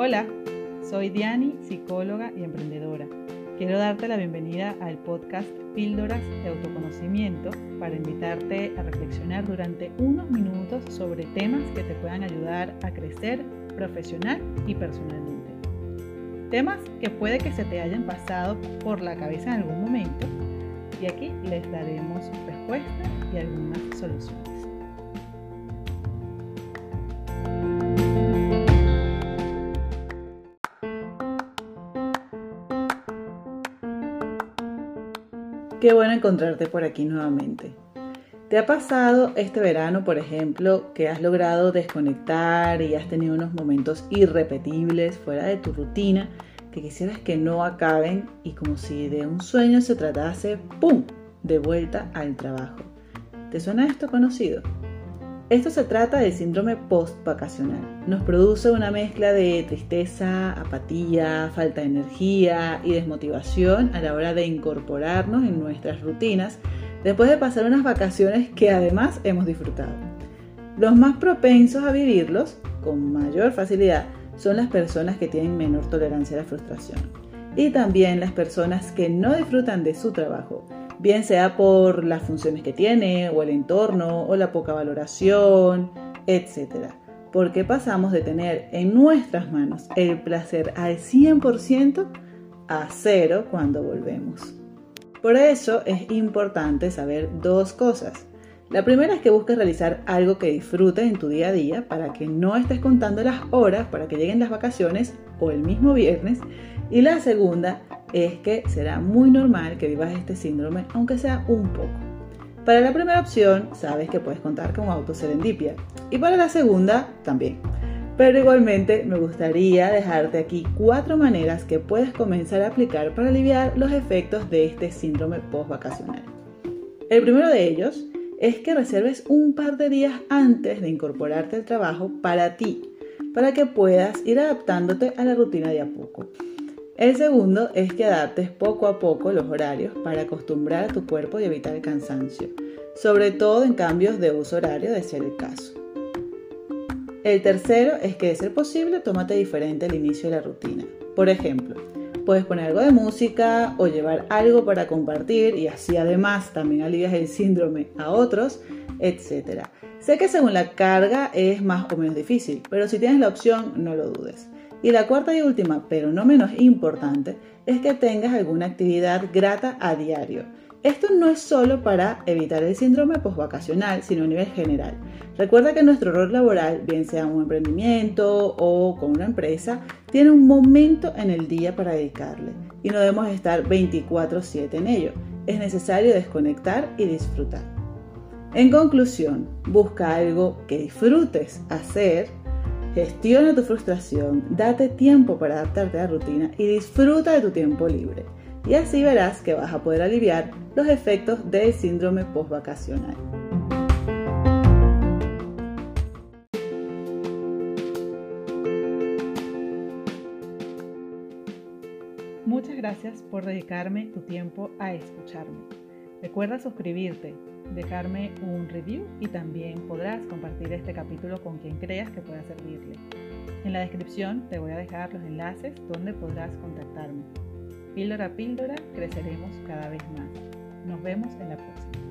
Hola, soy Diani, psicóloga y emprendedora. Quiero darte la bienvenida al podcast Píldoras de Autoconocimiento para invitarte a reflexionar durante unos minutos sobre temas que te puedan ayudar a crecer profesional y personalmente. Temas que puede que se te hayan pasado por la cabeza en algún momento y aquí les daremos respuestas y algunas soluciones. Qué bueno encontrarte por aquí nuevamente. ¿Te ha pasado este verano, por ejemplo, que has logrado desconectar y has tenido unos momentos irrepetibles fuera de tu rutina que quisieras que no acaben y como si de un sueño se tratase, ¡pum!, de vuelta al trabajo? ¿Te suena esto conocido? Esto se trata del síndrome post-vacacional. Nos produce una mezcla de tristeza, apatía, falta de energía y desmotivación a la hora de incorporarnos en nuestras rutinas después de pasar unas vacaciones que además hemos disfrutado. Los más propensos a vivirlos con mayor facilidad son las personas que tienen menor tolerancia a la frustración y también las personas que no disfrutan de su trabajo bien sea por las funciones que tiene o el entorno o la poca valoración, etc. Porque pasamos de tener en nuestras manos el placer al 100% a cero cuando volvemos. Por eso es importante saber dos cosas. La primera es que busques realizar algo que disfrutes en tu día a día para que no estés contando las horas para que lleguen las vacaciones o el mismo viernes. Y la segunda es que será muy normal que vivas este síndrome, aunque sea un poco. Para la primera opción, sabes que puedes contar con autoserendipia. Y para la segunda, también. Pero igualmente me gustaría dejarte aquí cuatro maneras que puedes comenzar a aplicar para aliviar los efectos de este síndrome post-vacacional. El primero de ellos es que reserves un par de días antes de incorporarte al trabajo para ti, para que puedas ir adaptándote a la rutina de a poco. El segundo es que adaptes poco a poco los horarios para acostumbrar a tu cuerpo y evitar el cansancio, sobre todo en cambios de uso horario de ser el caso. El tercero es que de ser posible tómate diferente al inicio de la rutina. Por ejemplo, puedes poner algo de música o llevar algo para compartir y así además también alivias el síndrome a otros, etc. Sé que según la carga es más o menos difícil, pero si tienes la opción no lo dudes. Y la cuarta y última, pero no menos importante, es que tengas alguna actividad grata a diario. Esto no es solo para evitar el síndrome postvacacional, sino a nivel general. Recuerda que nuestro rol laboral, bien sea un emprendimiento o con una empresa, tiene un momento en el día para dedicarle y no debemos estar 24/7 en ello. Es necesario desconectar y disfrutar. En conclusión, busca algo que disfrutes hacer Gestiona tu frustración, date tiempo para adaptarte a la rutina y disfruta de tu tiempo libre. Y así verás que vas a poder aliviar los efectos del síndrome postvacacional. Muchas gracias por dedicarme tu tiempo a escucharme. Recuerda suscribirte, dejarme un review y también podrás compartir este capítulo con quien creas que pueda servirle. En la descripción te voy a dejar los enlaces donde podrás contactarme. Píldora a píldora creceremos cada vez más. Nos vemos en la próxima.